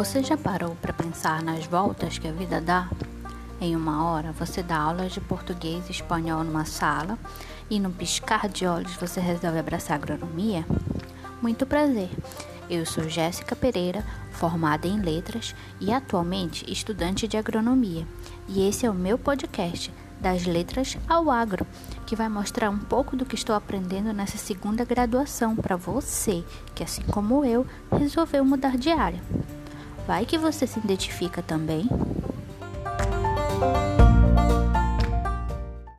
Você já parou para pensar nas voltas que a vida dá? Em uma hora você dá aulas de português e espanhol numa sala e num piscar de olhos você resolve abraçar agronomia? Muito prazer. Eu sou Jéssica Pereira, formada em letras e atualmente estudante de agronomia. E esse é o meu podcast das letras ao agro, que vai mostrar um pouco do que estou aprendendo nessa segunda graduação para você, que assim como eu, resolveu mudar de área. Vai que você se identifica também.